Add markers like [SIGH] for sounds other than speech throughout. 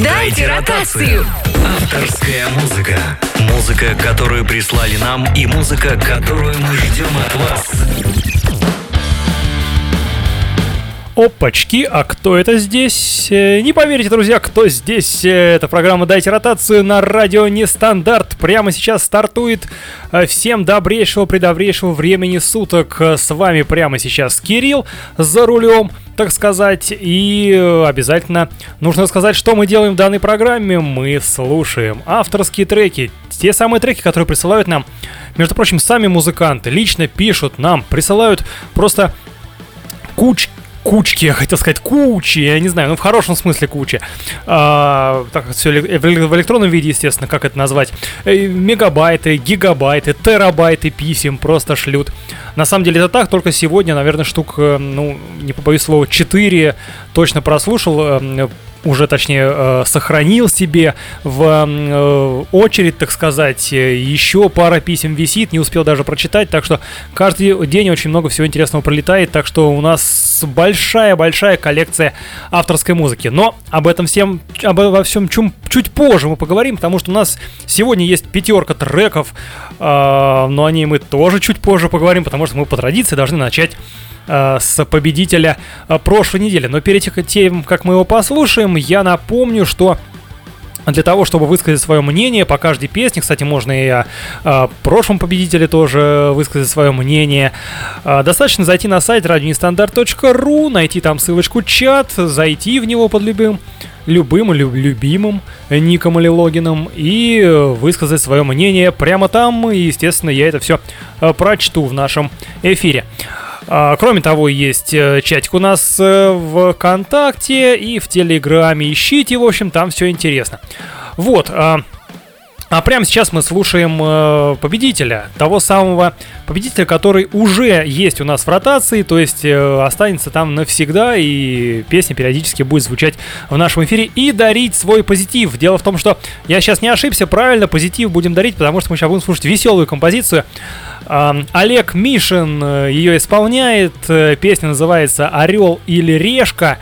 Дайте ротацию. Авторская музыка. Музыка, которую прислали нам, и музыка, которую мы ждем от вас. Опачки, а кто это здесь? Э, Не поверите, друзья, кто здесь? Э, Это программа «Дайте ротацию» на радио «Нестандарт». Прямо сейчас стартует э, всем добрейшего, предобрейшего времени суток. С вами прямо сейчас Кирилл за рулем, так сказать. И обязательно нужно сказать, что мы делаем в данной программе. Мы слушаем авторские треки, те самые треки, которые присылают нам, между прочим, сами музыканты. Лично пишут нам, присылают просто куч кучки, я хотел сказать кучи, я не знаю, ну в хорошем смысле кучи. А, так все в электронном виде, естественно, как это назвать. Э, Мегабайты, гигабайты, терабайты писем просто шлют. На самом деле это так, только сегодня, наверное, штук, э, ну, не побоюсь слова, 4 точно прослушал. Уже точнее э, сохранил себе в э, очередь, так сказать, Э, еще пара писем висит, не успел даже прочитать, так что каждый день очень много всего интересного пролетает, так что у нас большая-большая коллекция авторской музыки. Но об этом всем, обо всем чум, чуть позже мы поговорим, потому что у нас сегодня есть пятерка треков, э, но о ней мы тоже чуть позже поговорим, потому что мы по традиции должны начать с победителя э, прошлой недели. Но перед тем, как мы его послушаем, я напомню, что для того, чтобы высказать свое мнение по каждой песне, кстати, можно и о, о прошлом победителе тоже высказать свое мнение, а, достаточно зайти на сайт radionestandarт.ru, найти там ссылочку чат, зайти в него под любым любым или любимым ником или логином и э, высказать свое мнение прямо там, и, естественно, я это все прочту в нашем эфире. А, Кроме того, есть э, чатик у нас э, в ВКонтакте и в Телеграме. Ищите, в общем, там все интересно. Вот. а, А прямо сейчас мы слушаем э, победителя, того самого победителя, который уже есть у нас в ротации, то есть останется там навсегда, и песня периодически будет звучать в нашем эфире и дарить свой позитив. Дело в том, что я сейчас не ошибся, правильно, позитив будем дарить, потому что мы сейчас будем слушать веселую композицию. Олег Мишин э, ее исполняет, э, песня называется «Орел или решка».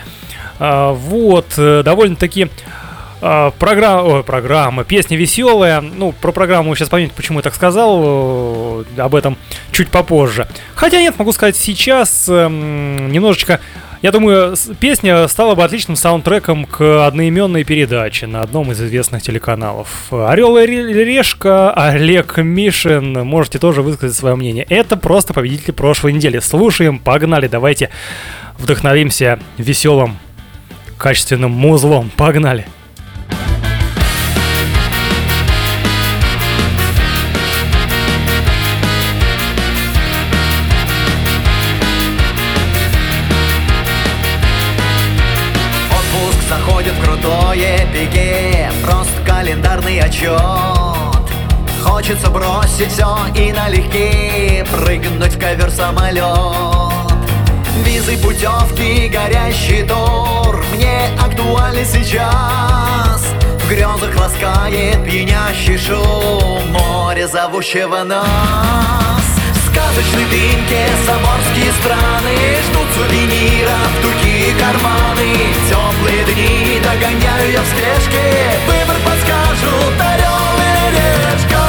А, Вот, э, довольно-таки а, программа, ой, программа, песня веселая. Ну, про программу вы сейчас поймете, почему я так сказал. Об этом чуть попозже. Хотя нет, могу сказать сейчас эм, немножечко. Я думаю, песня стала бы отличным саундтреком к одноименной передаче на одном из известных телеканалов. Орел и Ре- решка, Олег Мишин. Можете тоже высказать свое мнение. Это просто победитель прошлой недели. Слушаем, погнали, давайте вдохновимся веселым, качественным музлом. Погнали. Отчет Хочется бросить все и налегке Прыгнуть в ковер самолет Визы, путевки, горящий тур Мне актуальны сейчас. В грезах ласкает пьянящий шум Море, зовущего нас. В сказочной дымке заморские страны Ждут сувениров, тугие карманы. Теплые дни догоняю я в спешке. Выбор подскажут, орел или решка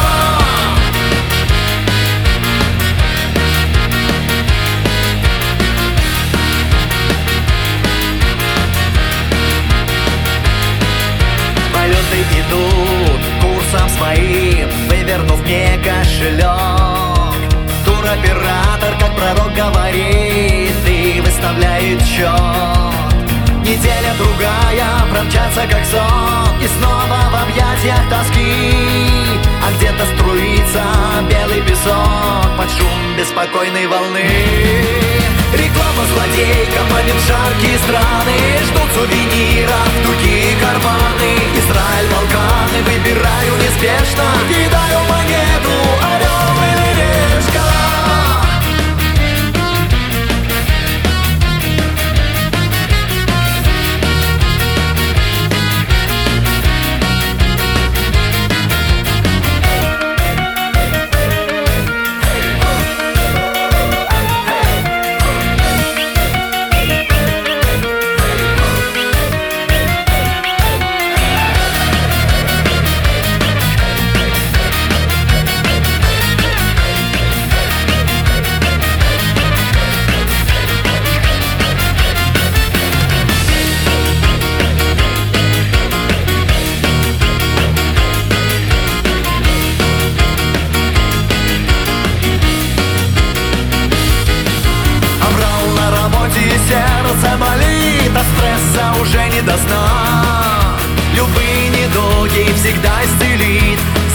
Полеты идут курсом своим Вывернув мне кошелек. Туроператор, как пророк говорит И выставляет счет Неделя другая промчаться как сон. И снова в объятиях тоски. А где-то струится белый песок Под шум беспокойной волны. Реклама злодейка манит жаркие страны. Ждут сувениров, тугие карманы. Израиль, Балканы, выбираю неспешно. Кидаю монету, орел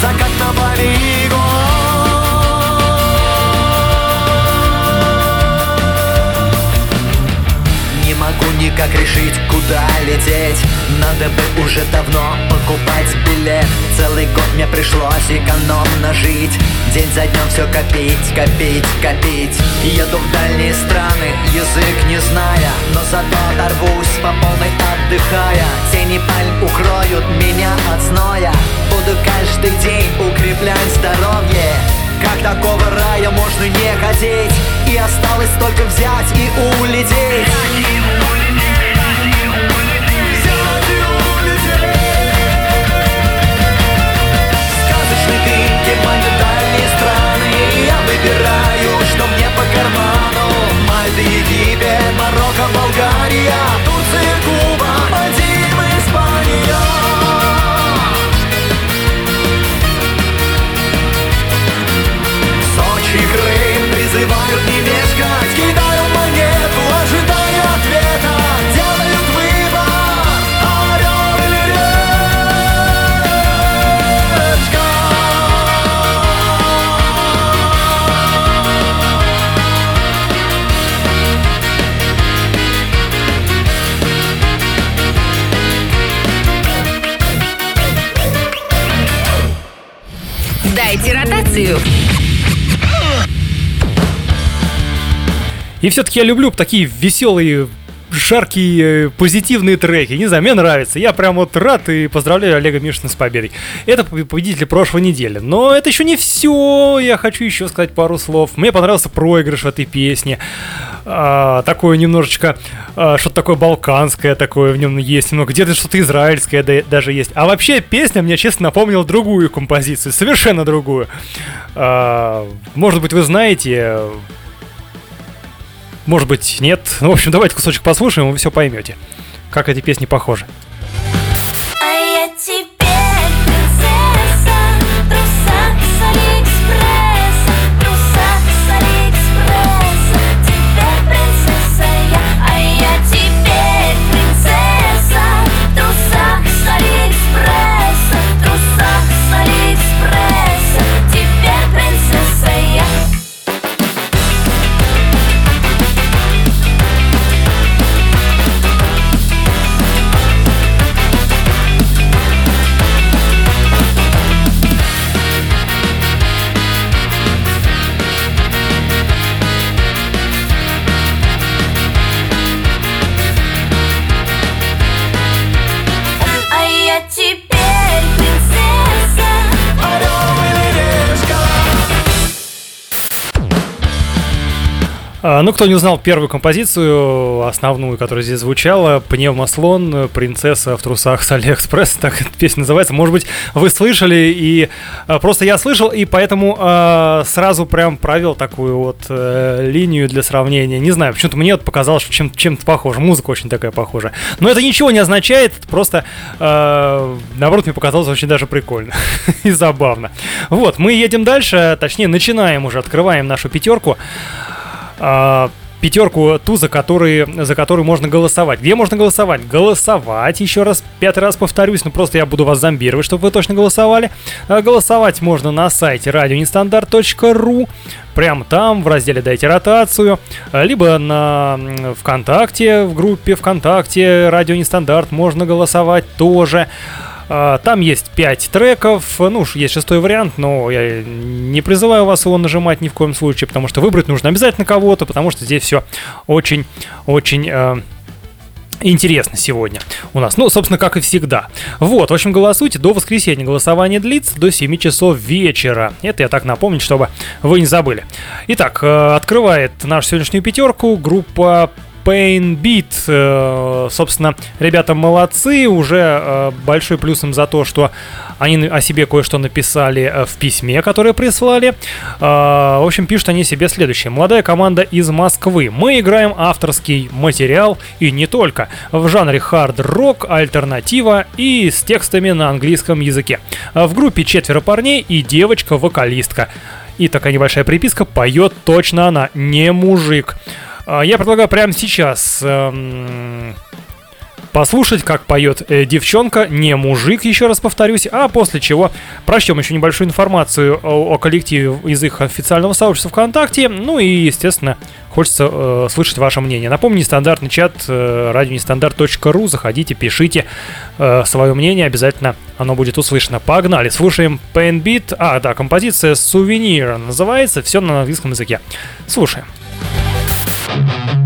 Закат на Бали Не могу никак решить, куда лететь. Надо бы уже давно покупать билет. Целый год мне пришлось экономно жить День за днем все копить, копить, копить. Еду в дальние страны, язык не зная Но зато оторвусь по полной отдыхая. Тени пальм укроют меня от зноя. Буду каждый день укреплять здоровье. Как такого рая можно не хотеть? И осталось только взять и улететь. Сказочный дым, Германия, дальние страны Я выбираю, что мне по карману. Мальта, Египет, Марокко, Болгария Ротацию. И все-таки я люблю такие веселые, жаркие, э, позитивные треки. Не знаю, мне нравится. Я прям вот рад и поздравляю Олега Мишина с победой. Это победитель прошлой недели. Но это еще не все. Я хочу еще сказать пару слов. Мне понравился проигрыш этой песне. А, такое немножечко, а, что-то такое балканское такое в нем есть немного. Где-то что-то израильское да- даже есть. А вообще песня мне, честно, напомнила другую композицию. Совершенно другую. А, может быть, вы знаете, может быть, нет. Ну, в общем, давайте кусочек послушаем, и вы все поймете, как эти песни похожи. Ну, кто не узнал первую композицию, основную, которая здесь звучала, «Пневмослон. Принцесса в трусах с Алиэкспресс», так эта песня называется. Может быть, вы слышали, и а, просто я слышал, и поэтому а, сразу прям провел такую вот э, линию для сравнения. Не знаю, почему-то мне вот показалось, что чем- чем-то похоже. Музыка очень такая похожа. Но это ничего не означает, просто, а, наоборот, мне показалось очень даже прикольно [LAUGHS] и забавно. Вот, мы едем дальше, точнее, начинаем уже, открываем нашу пятерку а, пятерку ту, за, который, за которую можно голосовать. Где можно голосовать? Голосовать, еще раз, пятый раз повторюсь, но просто я буду вас зомбировать, чтобы вы точно голосовали. А, голосовать можно на сайте радионестандарт.ру, прямо там, в разделе «Дайте ротацию», а, либо на ВКонтакте, в группе ВКонтакте «Радио Нестандарт» можно голосовать тоже. А, Там есть 5 треков, ну есть шестой вариант, но я не призываю вас его нажимать ни в коем случае, потому что выбрать нужно обязательно кого-то, потому что здесь все очень-очень э, интересно сегодня у нас. Ну, собственно, как и всегда. Вот, в общем, голосуйте до воскресенья. Голосование длится до 7 часов вечера. Это я так напомню, чтобы вы не забыли. Итак, э, открывает нашу сегодняшнюю пятерку группа Pain Beat. Э, Собственно, ребята молодцы. Уже э, большой плюсом за то, что они о себе кое-что написали э, в письме, которое прислали. В общем, пишут они себе следующее. Молодая команда из Москвы. Мы играем авторский материал и не только. В жанре хард-рок, альтернатива и с текстами на английском языке. В группе четверо парней и девочка-вокалистка. И такая небольшая приписка, поет точно она, не мужик. А, Я предлагаю прямо сейчас эм, послушать, как поет э, девчонка, не мужик, еще раз повторюсь, а после чего прочтем еще небольшую информацию о, о коллективе из их официального сообщества ВКонтакте, ну и, естественно, хочется э, слышать ваше мнение. Напомню, нестандартный чат э, радионестандарт.ру, заходите, пишите э, свое мнение, обязательно оно будет услышано. Погнали, слушаем Pain Beat, а, да, композиция «Сувенир» называется, все на английском языке. Слушаем. Thank you.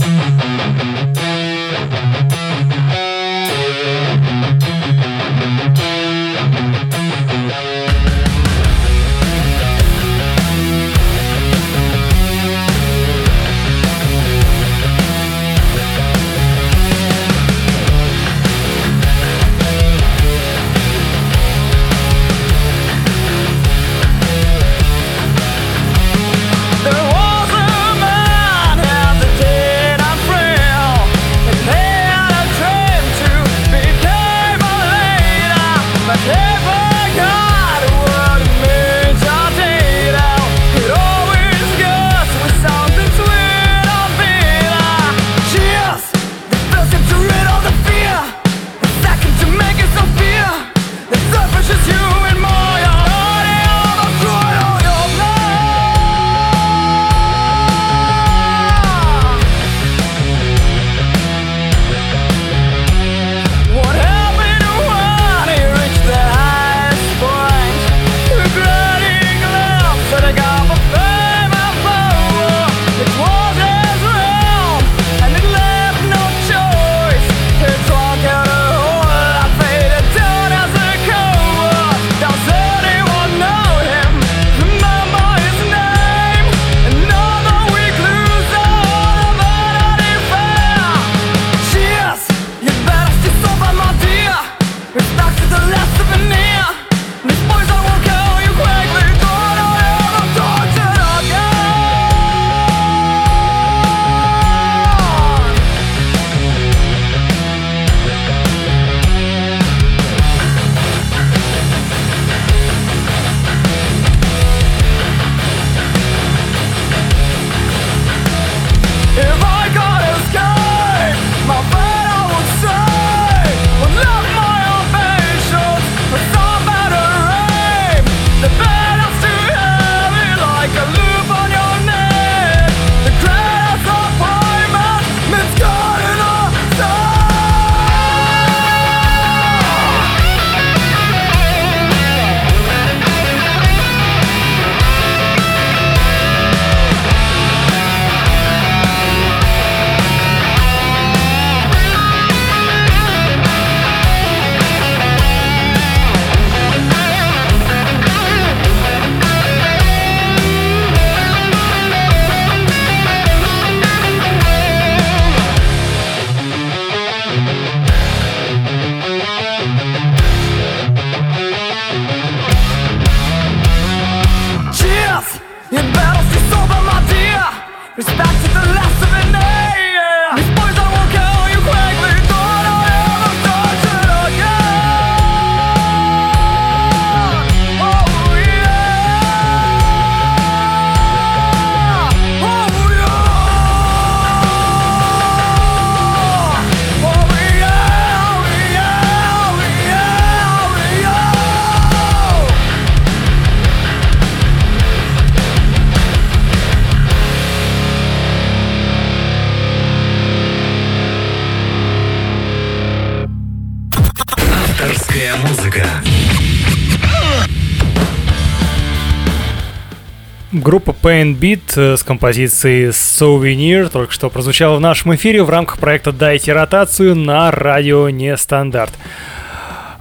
Pain Beat э, с композицией Souvenir только что прозвучала в нашем эфире в рамках проекта «Дайте ротацию» на радио Нестандарт.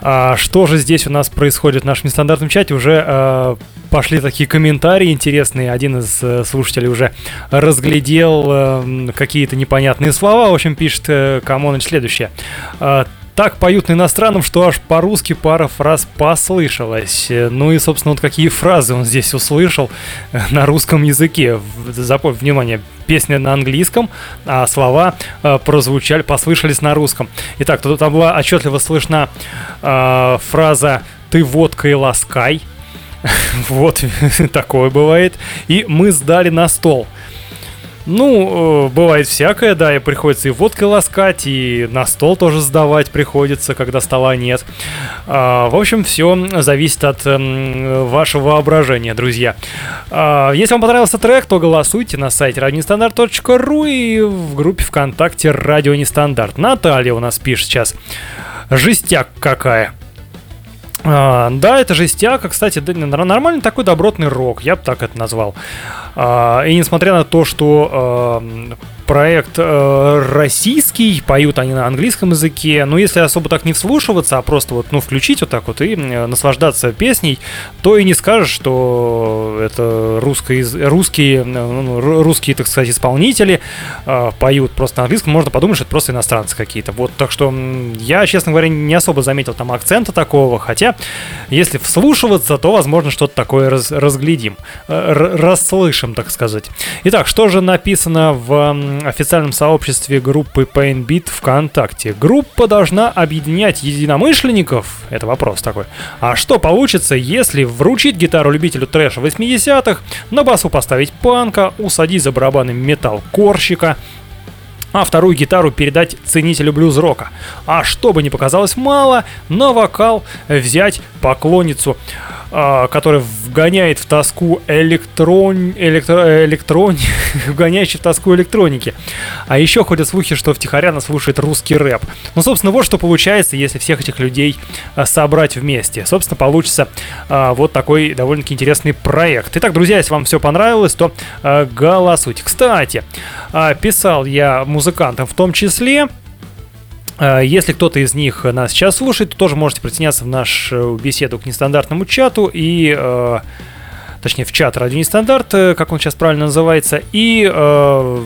А что же здесь у нас происходит в нашем нестандартном чате? Уже э, пошли такие комментарии интересные. Один из э, слушателей уже разглядел э, какие-то непонятные слова. В общем, пишет э, Камоныч следующее. Так поют на иностранном, что аж по-русски пара фраз послышалось. Ну и, собственно, вот какие фразы он здесь услышал [LAUGHS] на русском языке. Запомни, внимание, песня на английском, а слова э, прозвучали, послышались на русском. Итак, тут там была отчетливо слышна э, фраза «ты водкой ласкай». [LAUGHS] Вот [LAUGHS] такое бывает. И мы сдали на стол. Ну, э, бывает всякое, да, и приходится и водкой ласкать, и на стол тоже сдавать приходится, когда стола нет. А, в общем, все зависит от эм, вашего воображения, друзья. А, если вам понравился трек, то голосуйте на сайте radionestandarт.ru и в группе ВКонтакте Радио Нестандарт. Наталья у нас пишет сейчас. Жестяк какая. А, да, это жестяка, кстати, да, н- нормальный такой добротный рок, я бы так это назвал. А, и несмотря на то, что эм, проект э, российский, поют они на английском языке, но если особо так не вслушиваться, а просто вот, ну, включить вот так вот и наслаждаться песней, то и не скажешь, что это русские, э, ну, ру- русские, так сказать, исполнители э, поют просто на английском, можно подумать, что это просто иностранцы какие-то. Вот, так что я, честно говоря, не особо заметил там акцента такого, хотя, если вслушиваться, то, возможно, что-то такое раз- разглядим, э, расслышим, так сказать. Итак, что же написано в официальном сообществе группы Painbeat ВКонтакте? Группа должна объединять единомышленников? Это вопрос такой. А что получится, если вручить гитару любителю трэша 80-х, на басу поставить панка, усадить за барабаны металл-корщика, а вторую гитару передать ценителю блюз-рока. А чтобы не показалось мало, на вокал взять поклонницу, а, которая вгоняет в тоску электрон... электро... электрон... [LAUGHS] вгоняющий в тоску электроники. А еще ходят слухи, что втихаря она слушает русский рэп. Ну, собственно, вот что получается, если всех этих людей а, собрать вместе. Собственно, получится а, вот такой довольно-таки интересный проект. Итак, друзья, если вам все понравилось, то а, голосуйте. Кстати, а, писал я музыкантам в том числе, Если кто-то из них нас сейчас слушает, то тоже можете присоединяться в нашу беседу к нестандартному чату и э, точнее в чат Радио Нестандарт, э, как он сейчас правильно называется, и э,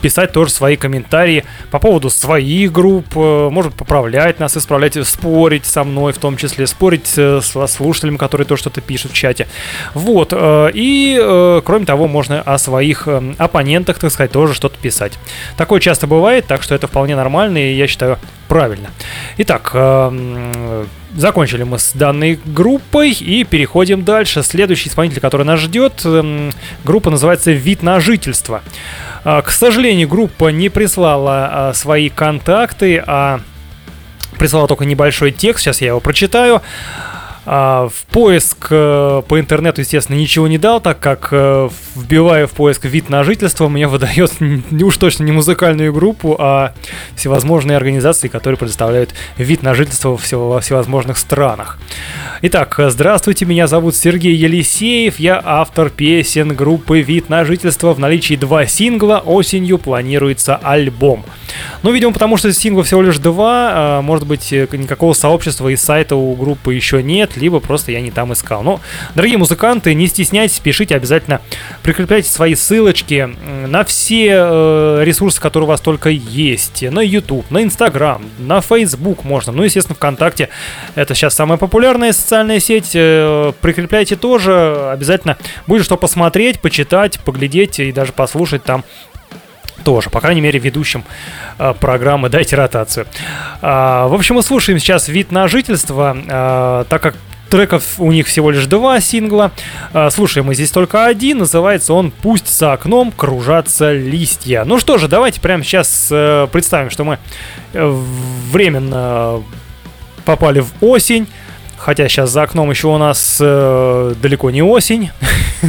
писать тоже свои комментарии по поводу своих групп, э, может поправлять нас, исправлять, спорить со мной в том числе, спорить э, с слушателями, которые то что-то пишут в чате. Вот, э, и кроме того, можно о своих оппонентах, так сказать, тоже что-то писать. Такое часто бывает, так что это вполне нормально и я считаю правильно. Итак, закончили мы с данной группой и переходим дальше. Следующий исполнитель, который нас ждет, эм, группа называется «Вид на жительство». А, К сожалению, группа не прислала а, свои контакты, а прислала только небольшой текст, сейчас я его прочитаю. А, В поиск э, по интернету, естественно, ничего не дал, так как э, вбивая в поиск вид на жительство, мне [LAUGHS] выдает уж точно не музыкальную группу, а всевозможные организации, которые предоставляют вид на жительство во всевозможных странах. Итак, здравствуйте, меня зовут Сергей Елисеев, я автор песен группы «Вид на жительство». В наличии два сингла, осенью планируется альбом. Ну, видимо, потому что синглов всего лишь два, а, может быть, никакого сообщества и сайта у группы еще нет, либо просто я не там искал. Но, дорогие музыканты, не стесняйтесь, пишите обязательно, прикрепляйте свои ссылочки на все э, ресурсы, которые у вас только есть, на YouTube, на Instagram, на Facebook можно, ну, естественно, ВКонтакте, это сейчас самая популярная социальная сеть, э, прикрепляйте тоже, обязательно будет что посмотреть, почитать, поглядеть и даже послушать там тоже, по крайней мере, ведущим э, программы «Дайте ротацию». А, в общем, мы слушаем сейчас «Вид на жительство», а, так как треков у них всего лишь два сингла. А, Слушаем мы здесь только один, называется он «Пусть за окном кружатся листья». Ну что же, давайте прямо сейчас э, представим, что мы э, временно попали в осень, Хотя сейчас за окном еще у нас далеко не осень,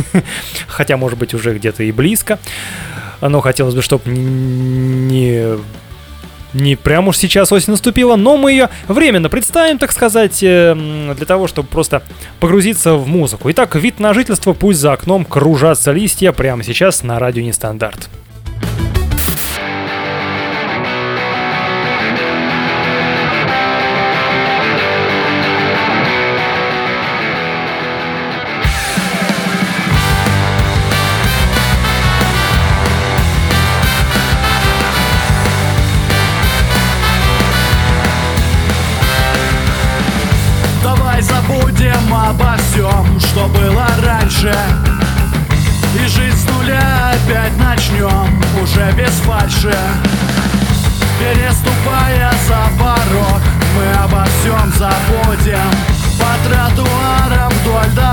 [LAUGHS] хотя может быть уже где-то и близко. Но хотелось бы, чтобы не не прямо уж сейчас осень наступила, но мы ее временно представим, так сказать, э, для того, чтобы просто погрузиться в музыку. Итак, вид на жительство, пусть за окном кружатся листья прямо сейчас на радио Нестандарт. Раньше. И жизнь с нуля опять начнем, уже без фальши. Переступая за порог, мы обо всем забудем. По тротуарам вдоль дорог,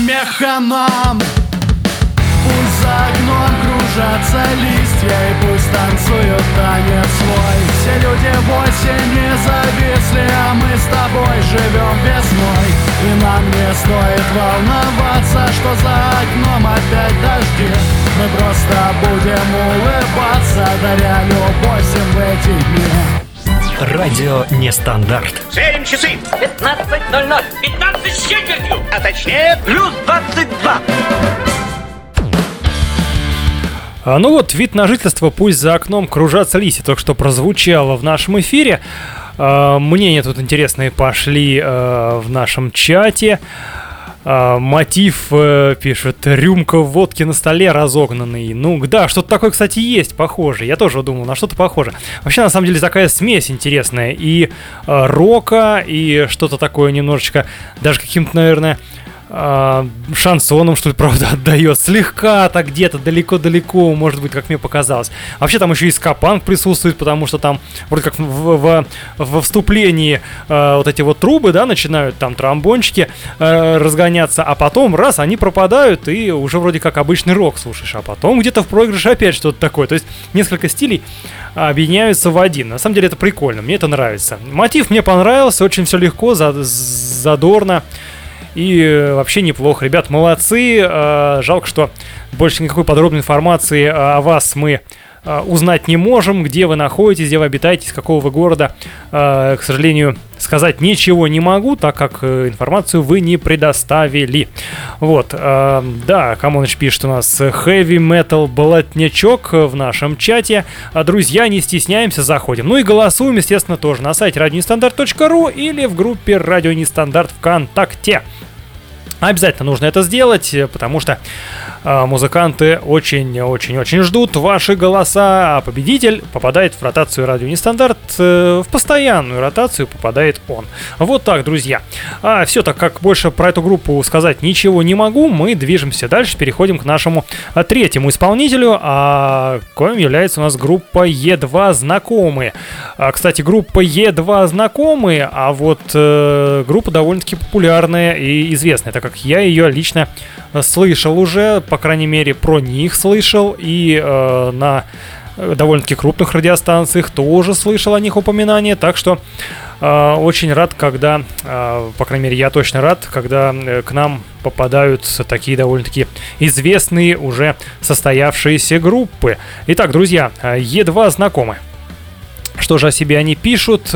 Не помеха нам Пусть за окном кружатся листья И пусть танцуют танец свой. Все люди в осени зависли А мы с тобой живем весной. И нам не стоит волноваться Что за окном опять дожди. Мы просто будем улыбаться Даря любовь всем в эти дни Радио Нестандарт. Сверим часы. 15.00. 15 с четвертью. А точнее, Плюс 22. А, ну вот, вид на жительство «Пусть за окном кружатся листья» только что прозвучало в нашем эфире. А, мнения тут интересные пошли а, в нашем чате. А, мотив э, пишет рюмка водки на столе разогнанный. Ну да, что-то такое, кстати, есть похоже. Я тоже думал, на что-то похоже. Вообще, на самом деле, такая смесь интересная. И э, рока, и что-то такое немножечко, даже каким-то, наверное, а, шансоном, что ли, [LAUGHS] правда, отдает. Слегка так где-то далеко-далеко, может быть, как мне показалось. Вообще там еще и скапанк присутствует, потому что там вроде как в, в- во вступлении э, вот эти вот трубы, да, начинают там тромбончики э, разгоняться, а потом раз, они пропадают, и уже вроде как обычный рок слушаешь, а потом где-то в проигрыше опять что-то такое. То есть несколько стилей объединяются в один. На самом деле это прикольно, мне это нравится. Мотив мне понравился, очень все легко, за- задорно. И э, вообще неплохо. Ребят, молодцы. Э, Жалко, что больше никакой подробной информации э, о вас мы узнать не можем. Где вы находитесь, где вы обитаете, из какого вы города. Э, К сожалению, сказать ничего не могу, так как э, информацию вы не предоставили. Вот. э, Да, Камоныч пишет у нас heavy metal болотнячок в нашем чате. А, Друзья, не стесняемся, заходим. Ну и голосуем, естественно, тоже на сайте радионестандарт.ру или в группе Радио Нестандарт ВКонтакте. Обязательно нужно это сделать, э, потому что э, музыканты очень-очень-очень ждут ваши голоса, а победитель попадает в ротацию радио Нестандарт, э, в постоянную ротацию попадает он. Вот так, друзья. А все, так как больше про эту группу сказать ничего не могу, мы движемся дальше, переходим к нашему а, третьему исполнителю, а коим является у нас группа Е2 «Знакомые». А, кстати, группа Е2 «Знакомые», а вот э, группа довольно-таки популярная и известная, так как я ее лично э, слышал уже, по крайней мере, про них слышал, и э, на э, довольно-таки крупных радиостанциях тоже слышал о них упоминания, так что э, очень рад, когда, э, по крайней мере, я точно рад, когда э, к нам попадаются такие довольно-таки известные уже состоявшиеся группы. Итак, друзья, э, Е2 знакомы. Что же о себе они пишут?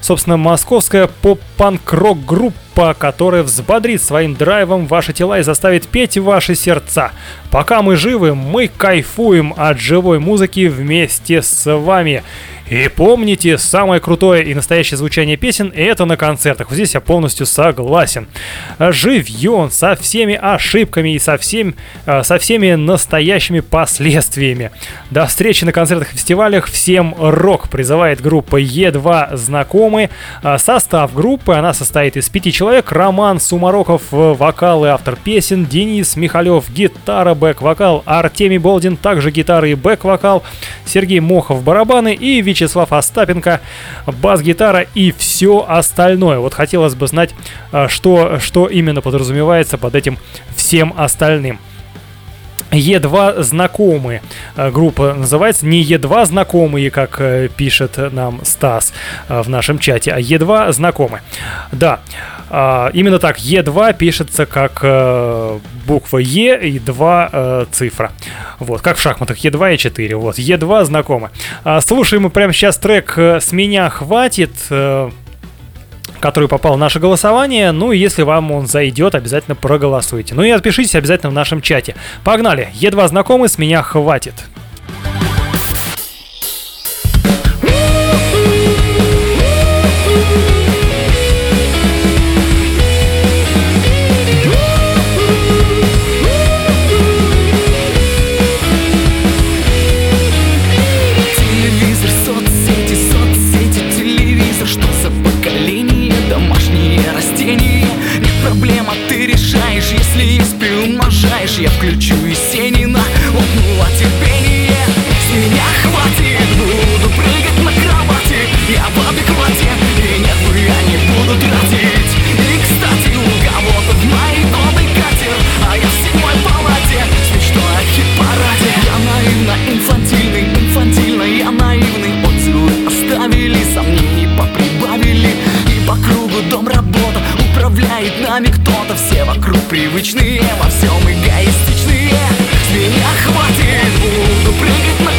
Собственно, московская поп-панк-рок группа, которая взбодрит своим драйвом ваши тела и заставит петь ваши сердца. Пока мы живы, мы кайфуем от живой музыки вместе с вами. И помните, самое крутое и настоящее звучание песен это на концертах. Вот здесь я полностью согласен. Живьем, со всеми ошибками и со, всем, э, со всеми настоящими последствиями. До встречи на концертах и фестивалях. Всем рок призывает группа Е2 знакомые. А Состав группы, она состоит из пяти человек. Роман Сумароков, э, вокал и автор песен. Денис Михалев, гитара, бэк-вокал. Артемий Болдин, также гитара и бэк-вокал. Сергей Мохов, барабаны. И Вячеслав Остапенко, бас-гитара и все остальное. Вот хотелось бы знать, э, что, что именно подразумевается под этим всем остальным. Е2 знакомые. Э, Группа называется не Е2 знакомые, как э, пишет нам Стас э, в нашем чате, а Е2 знакомые. Да, а, именно так. Е2 пишется как э, буква Е и 2 э, цифра. Вот, как в шахматах Е2 и 4. Вот, Е2 знакомы. А, слушаем мы прямо сейчас трек э, «С меня хватит». э, который попал в наше голосование. Ну и если вам он зайдет, обязательно проголосуйте. Ну и отпишитесь обязательно в нашем чате. Погнали! Е2 знакомый, с меня хватит. Привычные, во всем эгоистичные. С меня хватит, буду прыгать на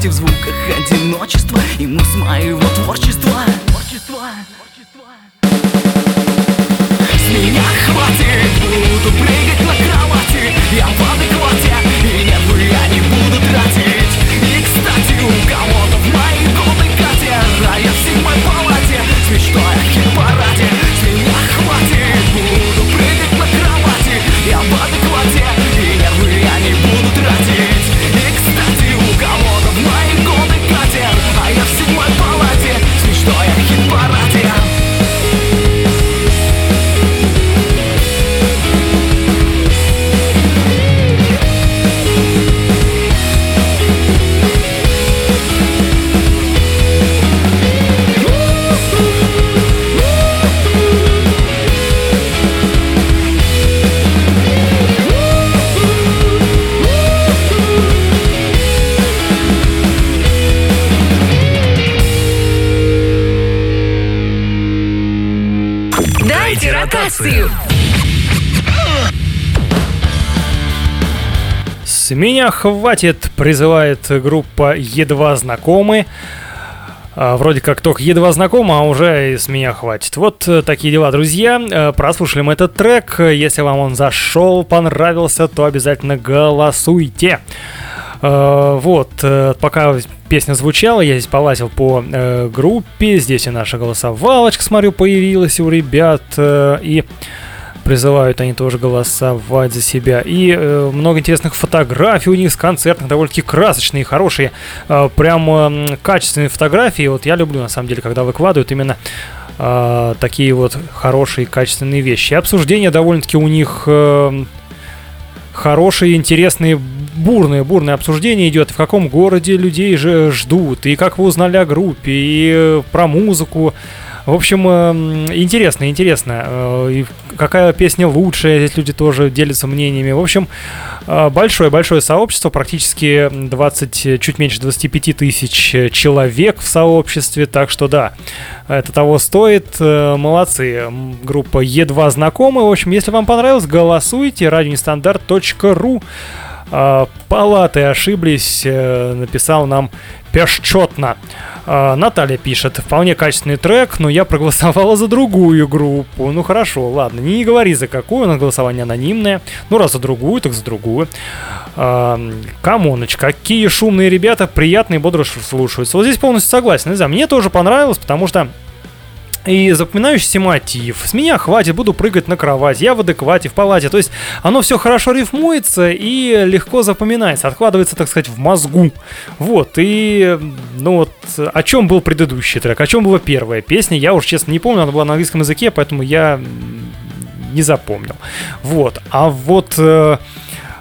на кровати В звуках одиночества И мы с моего творчества Творчества меня хватит, призывает группа Едва знакомы. А, вроде как только едва знакомы, а уже с меня хватит. Вот э, такие дела, друзья. Э, Прослушали мы этот трек. Если вам он зашел, понравился, то обязательно голосуйте. Э, Вот, пока песня звучала, я здесь полазил по группе. Здесь и наша голосовалочка, смотрю, появилась у ребят. И призывают они тоже голосовать за себя. И э, много интересных фотографий у них с концертных, довольно-таки красочные, хорошие, э, прям э, качественные фотографии. Вот я люблю, на самом деле, когда выкладывают именно э, такие вот хорошие, качественные вещи. И обсуждение довольно-таки у них э, хорошие, интересные, бурное, бурное обсуждение идет, в каком городе людей же ждут, и как вы узнали о группе, и э, про музыку. В общем, эм, интересно, интересно. Э, какая песня лучшая, здесь люди тоже делятся мнениями. В общем, большое-большое сообщество, практически 20, чуть меньше 25 тысяч человек в сообществе, так что да, это того стоит. Э, Молодцы. Группа Е2 знакомы. В общем, если вам понравилось, голосуйте. Радионестандарт.ру Палаты ошиблись, э, написал нам пешчетно. А, Наталья пишет, вполне качественный трек, но я проголосовала за другую группу. Ну хорошо, ладно, не говори за какую, на голосование анонимное. Ну раз за другую, так за другую. А, Камоныч, какие шумные ребята, приятные бодро слушаются. Вот здесь полностью согласен. Не знаю, мне тоже понравилось, потому что и запоминающийся мотив. С меня хватит, буду прыгать на кровать. Я в адеквате, в палате. То есть оно все хорошо рифмуется и легко запоминается, откладывается, так сказать, в мозгу. Вот, и ну вот о чем был предыдущий трек, о чем была первая песня, я уж честно не помню, она была на английском языке, поэтому я не запомнил. Вот, а вот э,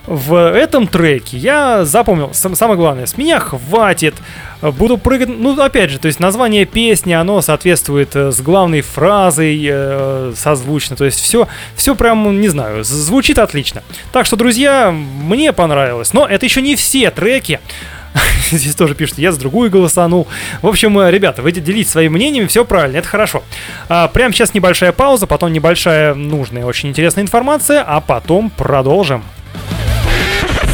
в этом треке я запомнил, сам- самое главное, с меня хватит, буду прыгать, ну, опять же, то есть название песни, оно соответствует э, с главной фразой э, созвучно, то есть все, все прям, не знаю, звучит отлично. Так что, друзья, мне понравилось, но это еще не все треки, [LAUGHS] Здесь тоже пишут, я за другую голосанул. В общем, э, ребята, вы делитесь своими мнениями, все правильно, это хорошо. А, прямо сейчас небольшая пауза, потом небольшая нужная, очень интересная информация, а потом продолжим.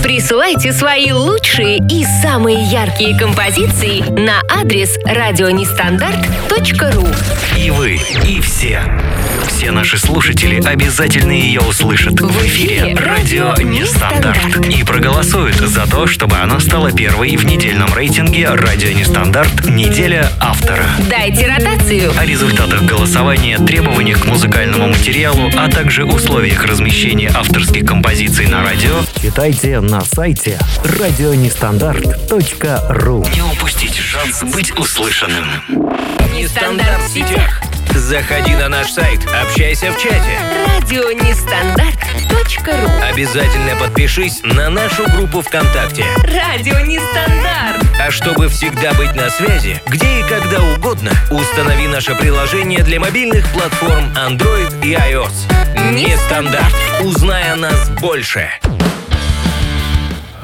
Присылайте свои лучшие и самые яркие композиции на адрес радионестандарт.ру И вы, и все. Все наши слушатели обязательно ее услышат в эфире «Радио Нестандарт» и проголосуют за то, чтобы она стала первой в недельном рейтинге «Радио Нестандарт. Неделя автора». Дайте ротацию. О результатах голосования, требованиях к музыкальному материалу, а также условиях размещения авторских композиций на радио читайте на сайте радионестандарт.ру Не упустите шанс быть услышанным. Нестандарт в сетях. Заходи на наш сайт, общайся в чате. Радионестандарт.ру Обязательно подпишись на нашу группу ВКонтакте. Радио Нестандарт. А чтобы всегда быть на связи, где и когда угодно, установи наше приложение для мобильных платформ Android и iOS. Нестандарт. Узнай о нас больше.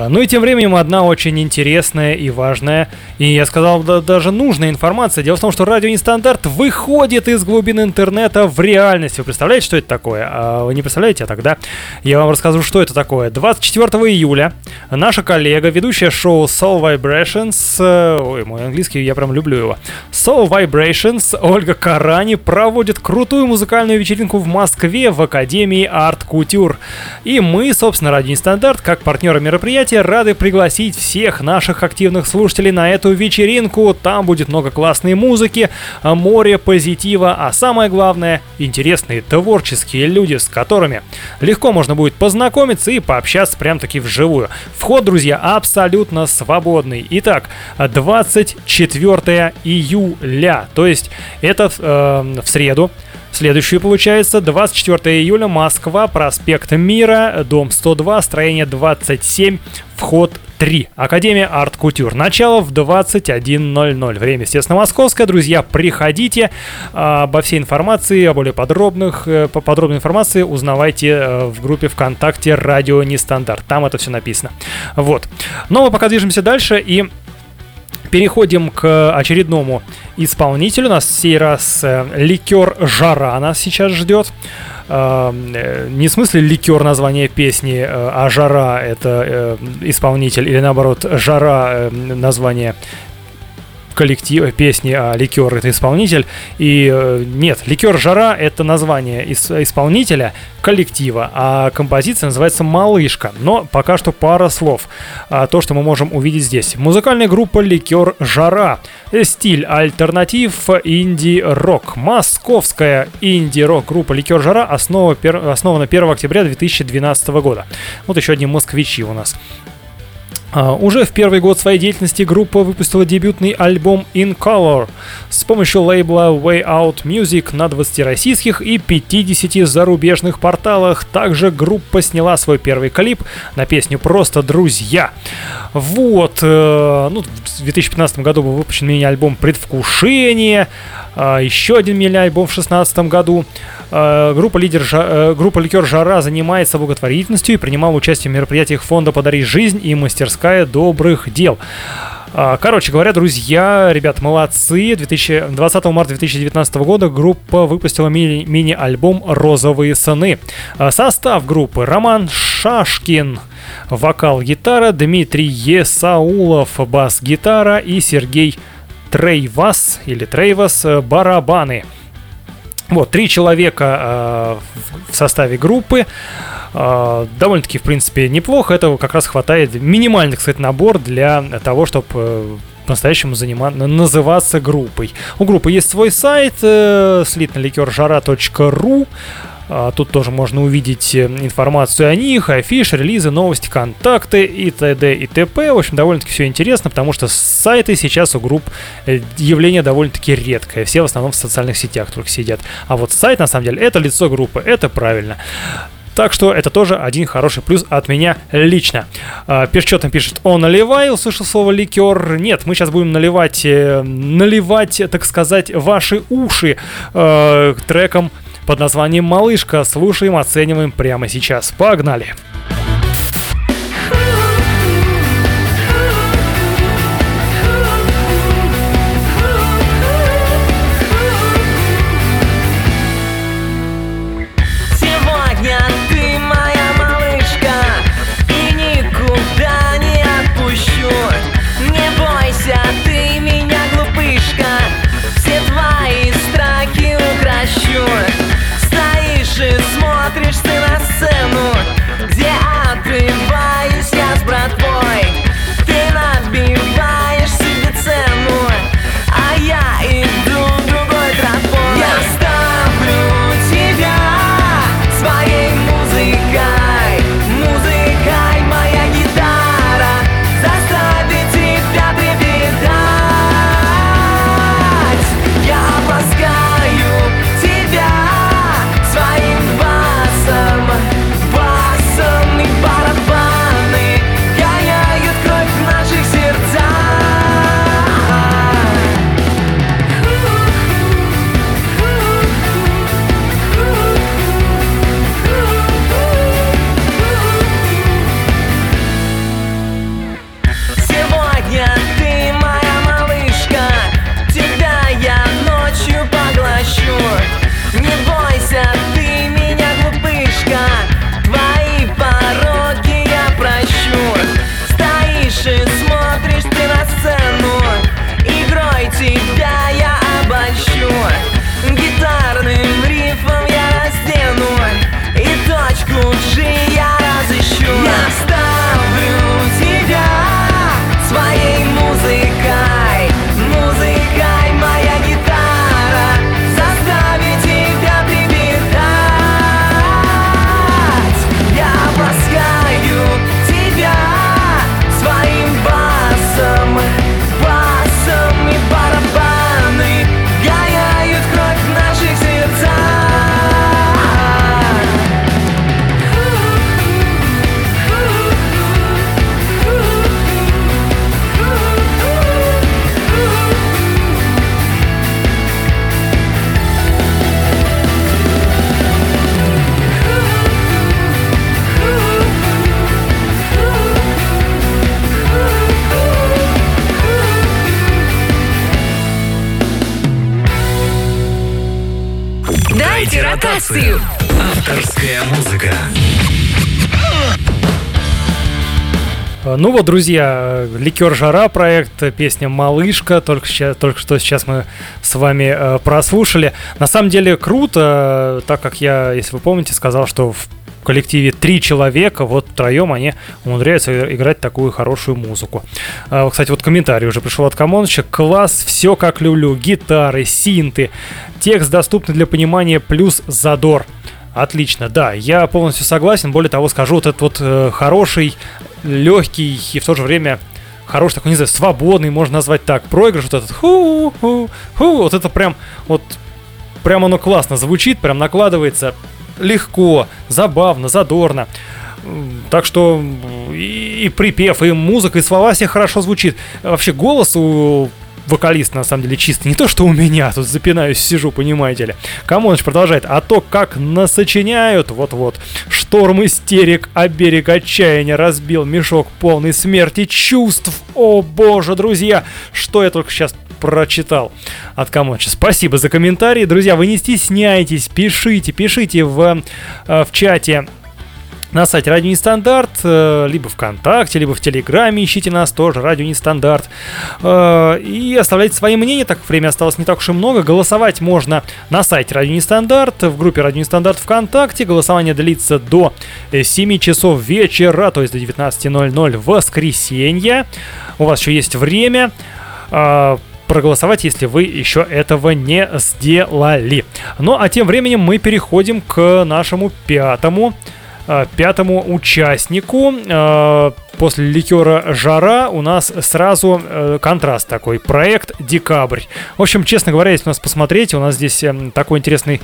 А, Ну и тем временем одна очень интересная и важная, и я сказал да- даже нужная информация. Дело в том, что радио Нестандарт выходит из глубин интернета в реальность. Вы представляете, что это такое? А вы не представляете, а тогда я вам расскажу, что это такое. 24 июля наша коллега, ведущая шоу Soul Vibrations, ой, мой английский, я прям люблю его, Soul Vibrations Ольга Карани проводит крутую музыкальную вечеринку в Москве в Академии Art Couture. И мы, собственно, Радио Нестандарт, как партнеры мероприятия, рады пригласить всех наших активных слушателей на эту вечеринку. Там будет много классной музыки, море позитива, а самое главное, интересные творческие люди, с которыми легко можно будет познакомиться и пообщаться прям-таки вживую. Вход, друзья, абсолютно свободный. Итак, 24 июля, то есть это э, в среду. Следующую получается 24 июля, Москва, проспект Мира, дом 102, строение 27, вход 3. Академия Арт Кутюр. Начало в 21.00. Время, естественно, московское. Друзья, приходите. А, Обо всей информации, о более подробных, э, по подробной информации узнавайте э, в группе ВКонтакте «Радио Нестандарт». Там это все написано. Вот. Но мы пока движемся дальше и Переходим к очередному исполнителю. У нас в сей раз э, ликер Жара нас сейчас ждет. Э, э, не в смысле ликер название песни, а Жара это исполнитель, или наоборот, Жара название коллектив песни, а ликер это исполнитель. И э, нет, ликер жара это название ис- исполнителя коллектива, а композиция называется Малышка. Но пока что пара слов. А, то, что мы можем увидеть здесь. Музыкальная группа Ликер Жара. Стиль альтернатив инди-рок. Московская инди-рок группа Ликер Жара основа, основана 1 октября 2012 года. Вот еще одни москвичи у нас. А, Уже в первый год своей деятельности группа выпустила дебютный альбом In Color с помощью лейбла Way Out Music на 20 российских и 50 зарубежных порталах. Также группа сняла свой первый клип на песню «Просто друзья». Вот, э, ну, в 2015 году был выпущен мини-альбом «Предвкушение», а, еще один мини-альбом в 2016 году. Э, Группа, лидер, э, группа Ликер Жара занимается благотворительностью и принимала участие в мероприятиях фонда «Подари жизнь» и «Мастерская добрых дел». А, Короче говоря, друзья, ребят, молодцы. 2000 20 марта 2019 года группа выпустила мини- мини-альбом «Розовые сыны». А, Состав группы Роман Шашкин, вокал-гитара, Дмитрий Есаулов, бас-гитара и Сергей Трейвас или Трейвас э, барабаны. Вот, три человека э, в- составе группы. Э, довольно-таки, в принципе, неплохо. Этого как раз хватает. Минимальный, кстати, набор для того, чтобы по-настоящему занима- называться группой. У группы есть свой сайт э, слитноликержара.ру Тут тоже можно увидеть э, информацию о них, афиш, релизы, новости, контакты и т.д. и т.п. В общем, довольно-таки все интересно, потому что сайты сейчас у групп э, явление довольно-таки редкое. Все в основном в социальных сетях только сидят. А вот сайт, на самом деле, это лицо группы, это правильно. Так что это тоже один хороший плюс от меня лично. А, Перчетом пишет, о, наливай, услышал слово ликер. Нет, мы сейчас будем наливать, э, наливать, так сказать, ваши уши э, треком под названием «Малышка». Слушаем, оцениваем прямо сейчас. Погнали! Сегодня Ротацию! Авторская музыка. А, Ну вот, друзья, Ликер Жара проект, песня Малышка, только, ща- только что сейчас мы с вами э, прослушали. На самом деле круто, э, так как я, если вы помните, сказал, что в коллективе три человека, вот втроем они умудряются играть такую хорошую музыку. А, Кстати, вот комментарий уже пришел от Камоновича. Класс, все как люблю, гитары, синты, текст доступный для понимания, плюс задор. Отлично, да, я полностью согласен. Более того, скажу, вот этот вот э, хороший, легкий и в то же время хороший такой, не знаю, свободный, можно назвать так, проигрыш, вот этот ху-ху-ху, вот это прям, вот, прям оно классно звучит, прям накладывается легко, забавно, задорно. Так что и, и припев, и музыка, и слова все хорошо звучит. Вообще голос у вокалиста на самом деле чистый. Не то, что у меня, тут запинаюсь, сижу, понимаете ли. Камоныч продолжает. А то, как насочиняют, вот-вот. Шторм истерик, о берег отчаяния разбил мешок полный смерти чувств. О боже, друзья, что я только сейчас прочитал от Камоныча. Спасибо за комментарии. Друзья, вы не стесняйтесь, пишите, пишите в, э, в чате на сайте Радио Нестандарт, э, либо ВКонтакте, либо в Телеграме ищите нас тоже, Радио Нестандарт. Э, И оставляйте свои мнения, так как время осталось не так уж и много. Голосовать можно на сайте Радио Нестандарт, в группе Радио Нестандарт ВКонтакте. Голосование длится до э, 7 часов вечера, то есть до 19.00 в воскресенье. У вас еще есть время э, проголосовать, если вы еще этого не сделали. Ну а тем временем мы переходим к нашему пятому э, пятому участнику. Э, После ликера «Жара» у нас сразу э, контраст такой. Проект «Декабрь». В общем, честно говоря, если у нас посмотреть, у нас здесь эм, такой интересный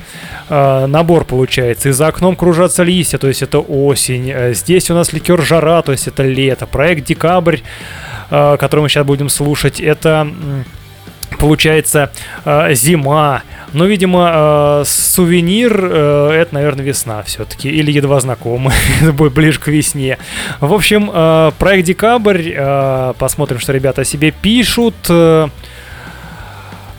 набор получается. И за окном кружатся листья, то есть это осень. Здесь у нас ликер «Жара», то есть это лето. Проект «Декабрь», который мы сейчас будем слушать, это... Получается э, зима, но, видимо, э, сувенир э, это, наверное, весна все-таки, или едва знакомый, [LAUGHS] это будет ближе к весне. В общем, проект Декабрь, посмотрим, что ребята себе пишут.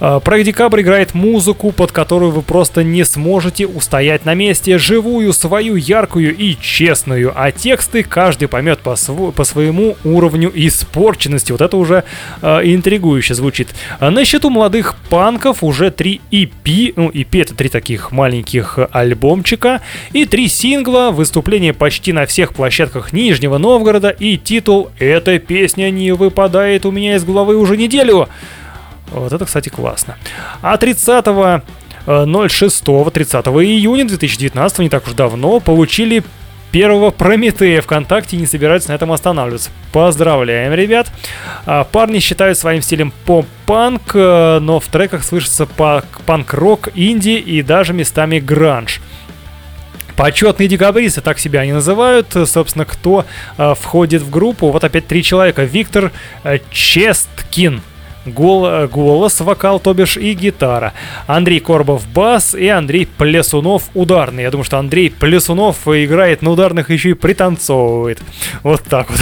Э, Проект Декабрь играет музыку, под которую вы просто не сможете устоять на месте, живую, свою, яркую и честную, а тексты каждый поймет по, сво- по своему уровню испорченности. Вот это уже э, интригующе звучит. А На счету молодых панков уже три EP, ну EP это три таких маленьких альбомчика, и три сингла, выступление почти на всех площадках Нижнего Новгорода и титул «Эта песня не выпадает у меня из головы уже неделю». Вот это, кстати, классно. А 30 06 30 июня 2019, не так уж давно, получили первого Прометея ВКонтакте и не собираются на этом останавливаться. Поздравляем, ребят. А, Парни считают своим стилем поп-панк, э, но в треках слышится панк-рок, инди и даже местами гранж. Почетные декабристы, так себя они называют. Собственно, кто э, входит в группу? Вот опять три человека. Виктор э, Честкин. Гол- э, голос, вокал, то бишь, и гитара. Андрей Корбов бас и Андрей Плесунов ударный. Я думаю, что Андрей Плесунов играет на ударных еще и пританцовывает. Вот так вот.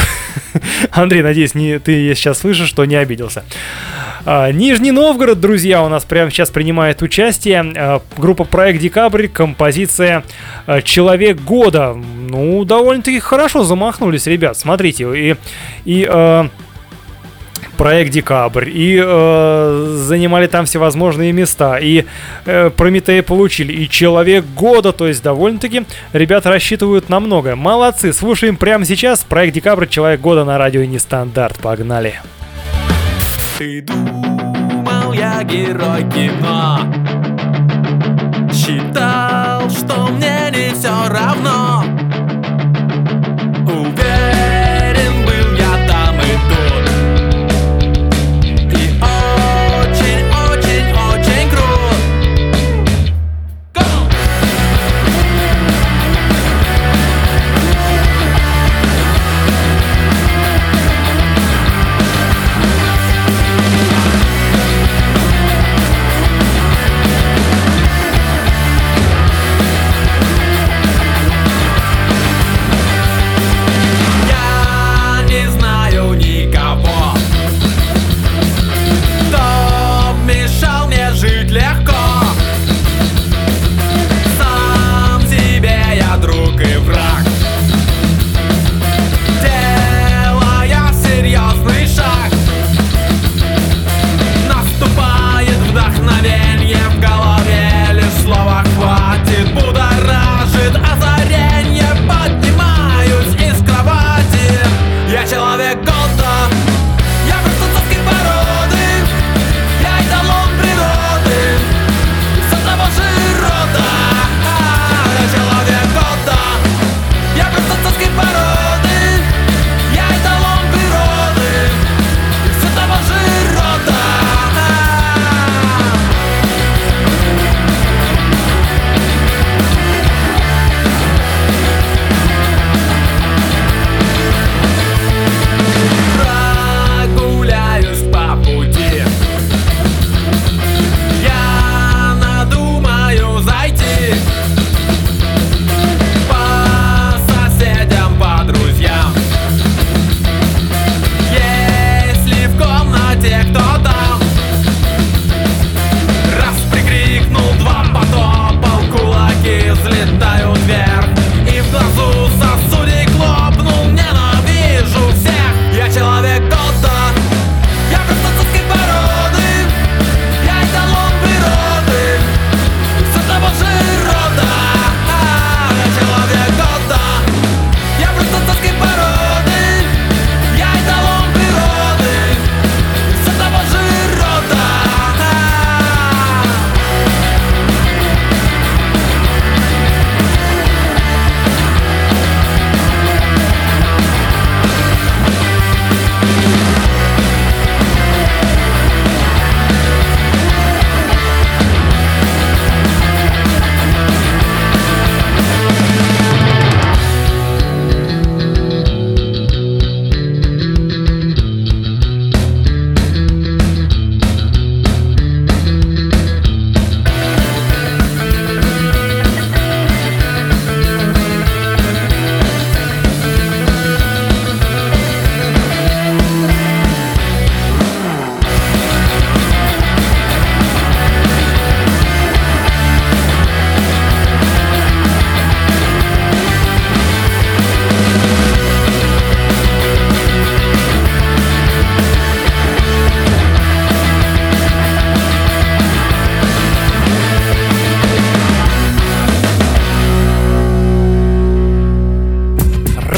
[LAUGHS] Андрей, надеюсь, не, ты сейчас слышишь, что не обиделся. А, Нижний Новгород, друзья, у нас прямо сейчас принимает участие. А, Группа Проект Декабрь, композиция а, Человек года. Ну, довольно-таки хорошо замахнулись, ребят. Смотрите, и, и проект Декабрь, и э, занимали там всевозможные места, и э, Прометея получили, и Человек года, то есть довольно-таки ребята рассчитывают на многое. Молодцы, слушаем прямо сейчас проект Декабрь, Человек года на радио Нестандарт, погнали. Ты думал, я герой кино? Считал, что мне не все равно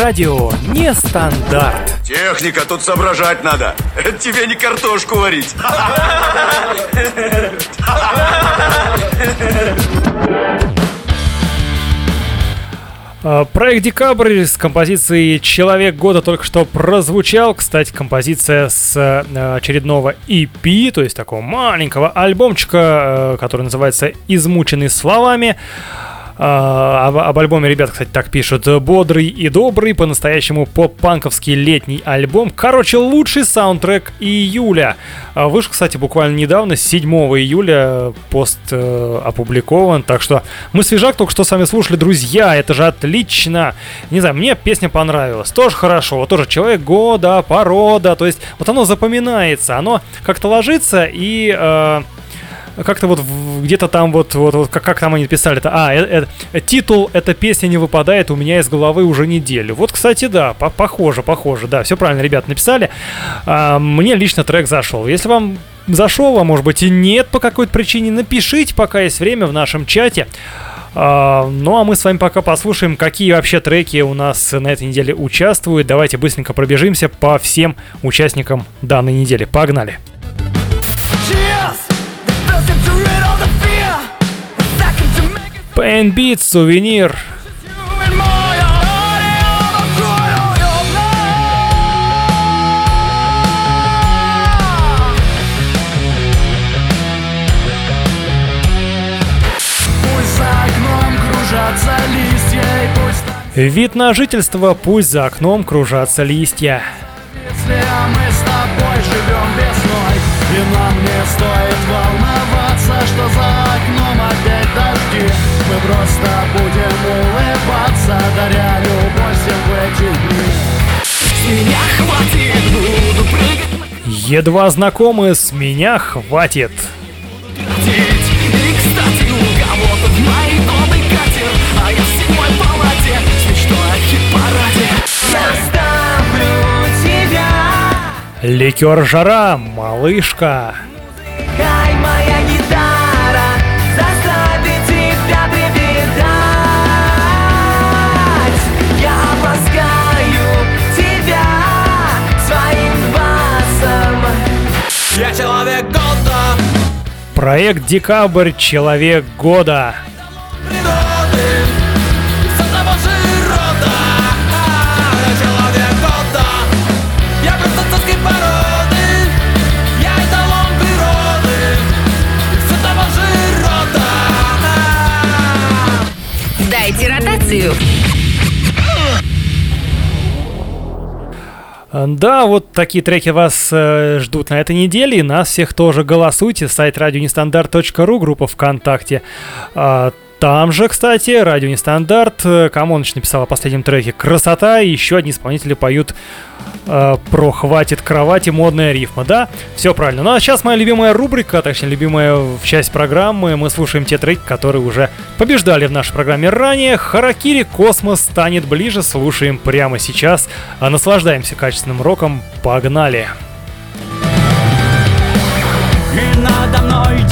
Радио Нестандарт. Техника, тут соображать надо. Это тебе не картошку варить. А, Проект «Декабрь» с композицией «Человек года» только что прозвучал. Кстати, композиция с э, очередного EP, то есть такого маленького альбомчика, э, который называется «Измученный словами». А, об, об альбоме ребят, кстати, так пишут. Бодрый и добрый, по-настоящему поп-панковский летний альбом. Короче, лучший саундтрек июля. А, Вышел, кстати, буквально недавно, 7 июля пост э, опубликован. Так что мы свежак только что с вами слушали, друзья. Это же отлично. Не знаю, мне песня понравилась. Тоже хорошо. Вот тоже человек года, порода. То есть вот оно запоминается. Оно как-то ложится и... э, как-то вот где-то там вот, вот, вот как, как там они писали-то, а, э- э, титул «Эта песня не выпадает у меня из головы уже неделю». Вот, кстати, да, по- похоже, похоже, да, все правильно ребят написали. А, мне лично трек зашел. Если вам зашел, а может быть и нет по какой-то причине, напишите, пока есть время в нашем чате. А, ну а мы с вами пока послушаем, какие вообще треки у нас на этой неделе участвуют. Давайте быстренько пробежимся по всем участникам данной недели. Погнали! Pain Beat, сувенир. Вид на жительство, пусть за окном кружатся листья. если мы с тобой живем весной И нам не стоит волноваться Что за окном опять дожди. Мы просто будем улыбаться Даря любовь всем в эти дни. С меня хватит, буду прыгать, Едва знакомы, с меня хватит. лететь И, кстати, у кого-то в моей новый катер А я в седьмой палате С мечтой о хит-параде. Я ставлю тебя. Ликер жара, малышка. Хай, С одного же рода Дайте ротацию. Да, вот такие треки вас э, ждут на этой неделе. И нас всех тоже голосуйте. Сайт радионестандарт.ру, группа ВКонтакте. А, Там же, кстати, Радио Нестандарт. Э, Камоныч написал о последнем треке «Красота». И еще одни исполнители поют э, про «Хватит кровати» модная рифма, да? Все правильно. Ну а сейчас моя любимая рубрика, точнее, любимая часть программы. Мы слушаем те треки, которые уже побеждали в нашей программе ранее. Харакири «Космос станет ближе». Слушаем прямо сейчас. А наслаждаемся качественным роком. Погнали! И надо мной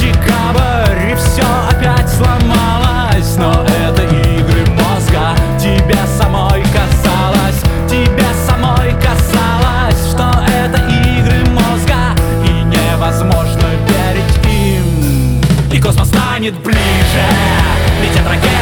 станет ближе, летят ракеты дальше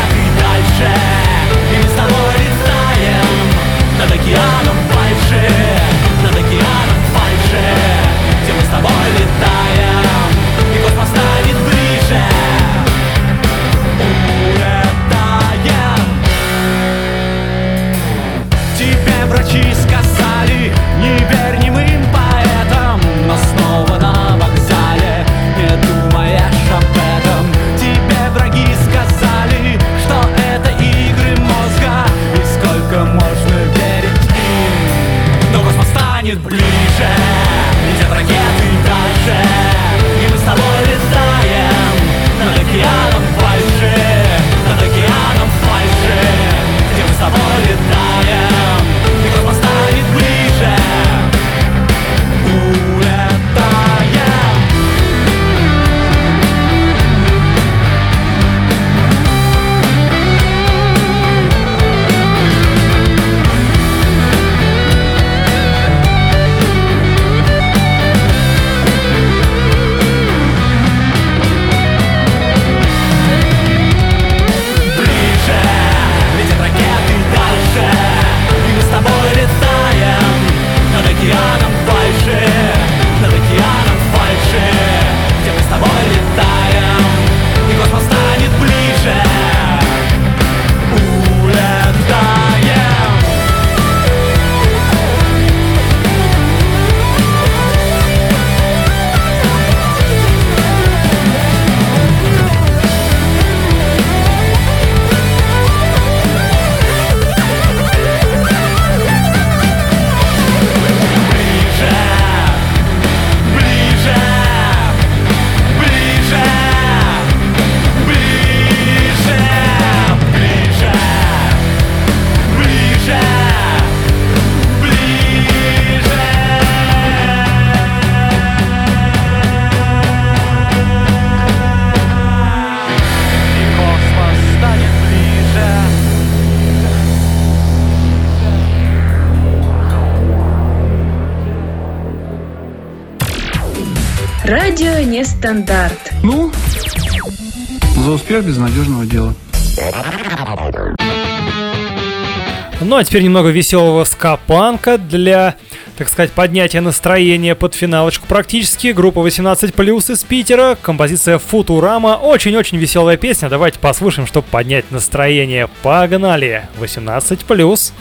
Ну а теперь немного веселого скапанка для, так сказать, поднятия настроения под финалочку практически. Группа 18+, из Питера, композиция «Футурама». Очень-очень веселая песня. Давайте послушаем, чтобы поднять настроение. Погнали! 18+.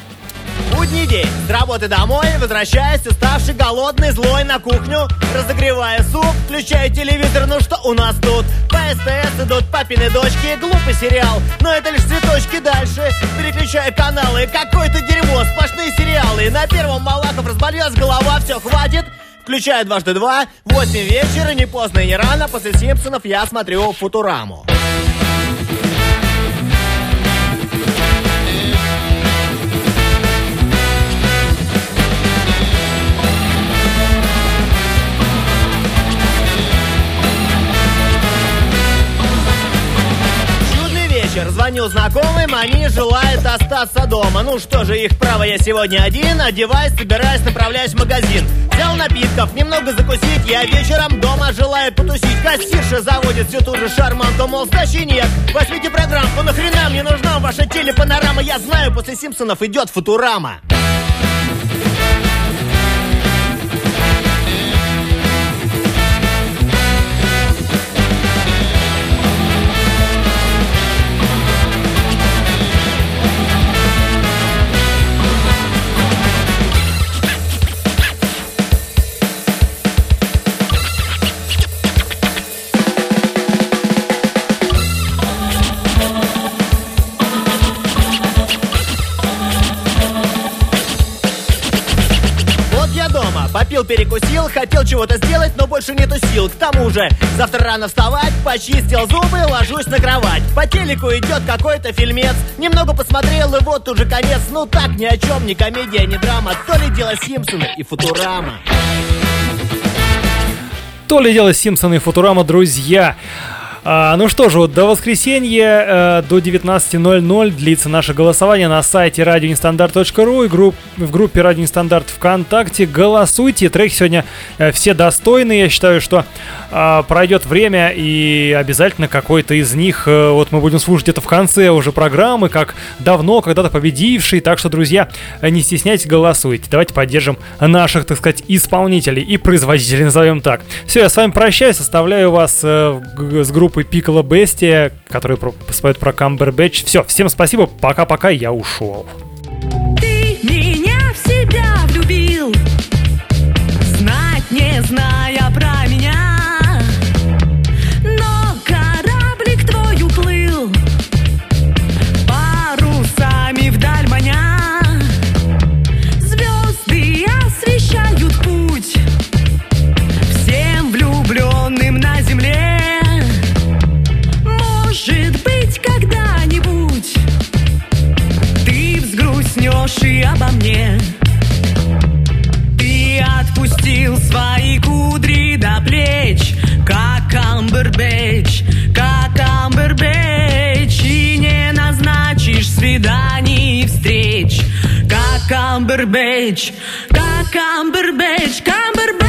Будний день, с работы домой Возвращаюсь уставший, голодный, злой на кухню. Разогревая суп, включаю телевизор Ну что у нас тут? По СТС идут папины дочки Глупый сериал, но это лишь цветочки дальше. Переключаю каналы, какое-то дерьмо Сплошные сериалы. На первом Малахов разболелась голова, все, хватит. Включаю дважды два, восемь вечера, не поздно и не рано. После Симпсонов я смотрю Футураму вечер, звоню знакомым, они желают остаться дома. Ну что же, их право, я сегодня один, одеваюсь, собираюсь, направляюсь в магазин. Взял напитков, немного закусить, я вечером дома желаю потусить. Кассирша заводит всю ту же шарманку, мол, стащи нет. Возьмите программку, нахрена мне нужна ваша телепанорама? Я знаю, после Симпсонов идет Футурама. Вот перекусил, хотел чего-то сделать, но больше нету сил. К тому же, завтра рано вставать, почистил зубы, ложусь на кровать. По телеку идет какой-то фильмец, немного посмотрел и вот уже конец. Ну так ни о чем, ни комедия, ни драма, то ли дело Симпсона и Футурама. То ли дело Симпсоны и Футурама, друзья. А, ну что же, вот до воскресенья э, до 19.00 длится наше голосование на сайте радионестандарт.ру и групп, в группе Радио Нестандарт ВКонтакте. Голосуйте, треки сегодня э, все достойные. Я считаю, что э, пройдет время и обязательно какой-то из них э, вот мы будем слушать это в конце уже программы, как давно, когда-то победивший. Так что, друзья, не стесняйтесь, голосуйте. Давайте поддержим наших, так сказать, исполнителей и производителей, назовем так. Все, я с вами прощаюсь, оставляю вас с группой Пикала Бестия, которые споют про Камбербэтч. Все, всем спасибо, пока-пока, я ушел. Мне. Ты отпустил свои кудри до плеч Как Амбербэтч, как Амбербэтч И не назначишь свиданий и встреч. Как Амбербэтч, как Амбербэтч, Камбербэтч